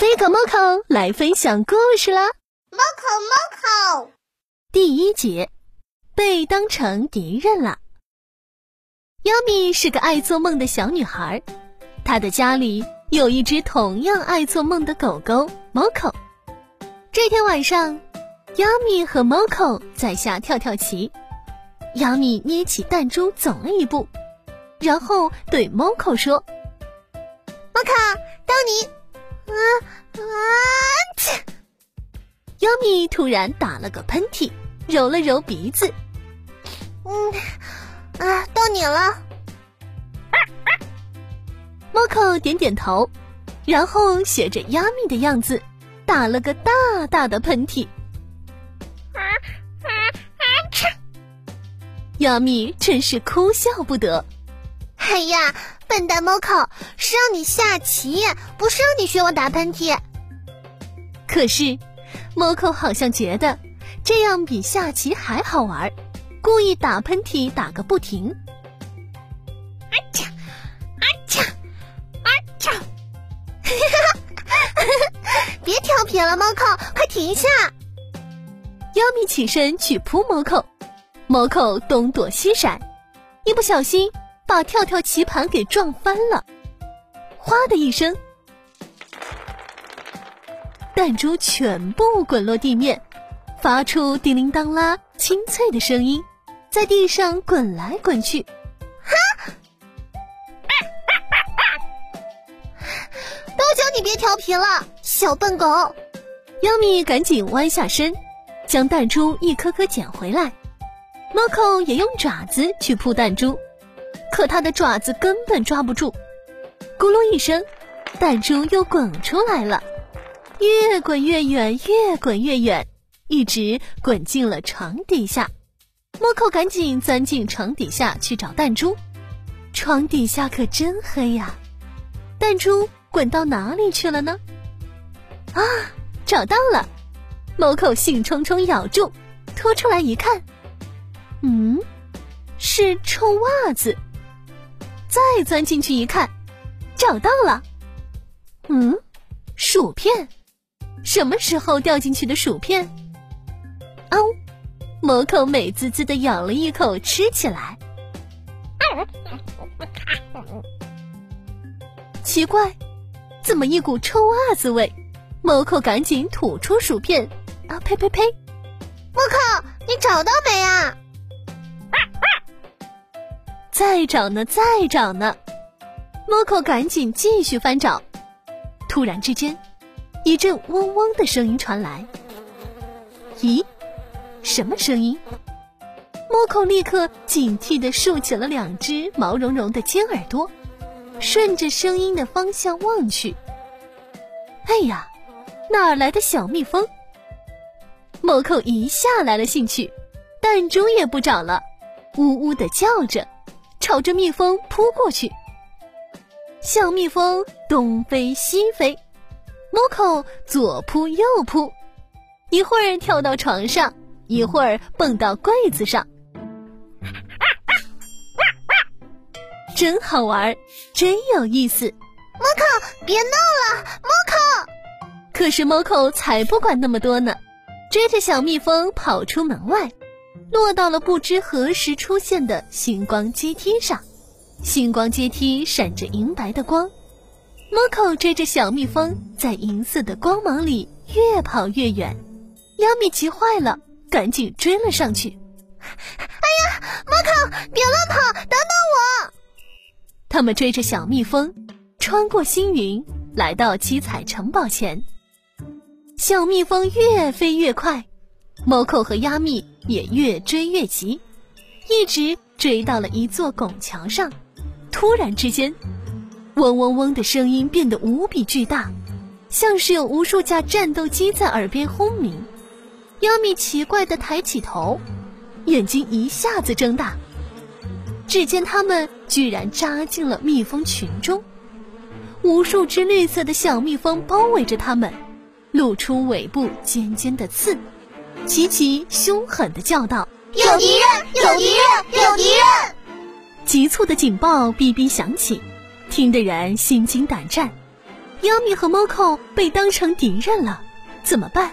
飞狗 Moco 来分享故事啦！Moco Moco，第一节，被当成敌人了。亚米是个爱做梦的小女孩，她的家里有一只同样爱做梦的狗狗 Moco。这天晚上，亚米和 Moco 在下跳跳棋。亚米捏起弹珠走了一步，然后对 Moco 说：“Moco，到你。”啊啊！切！亚米突然打了个喷嚏，揉了揉鼻子。嗯，啊，到你了。猫口点点头，然后学着亚米的样子，打了个大大的喷嚏。啊啊啊！切！亚米真是哭笑不得。哎呀！笨蛋猫口是让你下棋，不是让你学我打喷嚏。可是，猫口好像觉得这样比下棋还好玩，故意打喷嚏打个不停。啊嚏啊嚏啊嚓！别调皮了，猫口，快停下！亚米起身去扑猫口，猫口东躲西闪，一不小心。把跳跳棋盘给撞翻了，哗的一声，弹珠全部滚落地面，发出叮铃当啷清脆的声音，在地上滚来滚去。哈！都叫你别调皮了，小笨狗！优米赶紧弯下身，将弹珠一颗颗捡回来。猫口也用爪子去扑弹珠。可它的爪子根本抓不住，咕噜一声，弹珠又滚出来了，越滚越远，越滚越远，一直滚进了床底下。莫寇赶紧钻进床底下去找弹珠，床底下可真黑呀！弹珠滚到哪里去了呢？啊，找到了！莫寇兴冲冲咬住，拖出来一看，嗯，是臭袜子。再钻进去一看，找到了。嗯，薯片，什么时候掉进去的薯片？哦，魔口美滋滋的咬了一口，吃起来。奇怪，怎么一股臭袜子味？魔口赶紧吐出薯片。啊呸呸呸！魔口，你找到没啊？再找呢，再找呢！莫口赶紧继续翻找。突然之间，一阵嗡嗡的声音传来。咦，什么声音？莫口立刻警惕地竖起了两只毛茸茸的尖耳朵，顺着声音的方向望去。哎呀，哪来的小蜜蜂？莫口一下来了兴趣，弹珠也不找了，呜呜的叫着。朝着蜜蜂扑过去，小蜜蜂东飞西飞，猫口左扑右扑，一会儿跳到床上，一会儿蹦到柜子上，真好玩，真有意思。猫口，别闹了，猫口。可是猫口才不管那么多呢，追着小蜜蜂跑出门外。落到了不知何时出现的星光阶梯上，星光阶梯闪着银白的光，Moco 追着小蜜蜂在银色的光芒里越跑越远，亚米急坏了，赶紧追了上去。哎呀，，Moco，，别乱跑，等等我！他们追着小蜜蜂，穿过星云，来到七彩城堡前。小蜜蜂越飞越快。猫口和亚米也越追越急，一直追到了一座拱桥上。突然之间，嗡嗡嗡的声音变得无比巨大，像是有无数架战斗机在耳边轰鸣。亚米奇怪的抬起头，眼睛一下子睁大，只见他们居然扎进了蜜蜂群中，无数只绿色的小蜜蜂包围着他们，露出尾部尖尖的刺。琪琪凶狠的叫道：“有敌人！有敌人！有敌人！”急促的警报哔哔响起，听得人心惊胆战。亚米和猫 o 被当成敌人了，怎么办？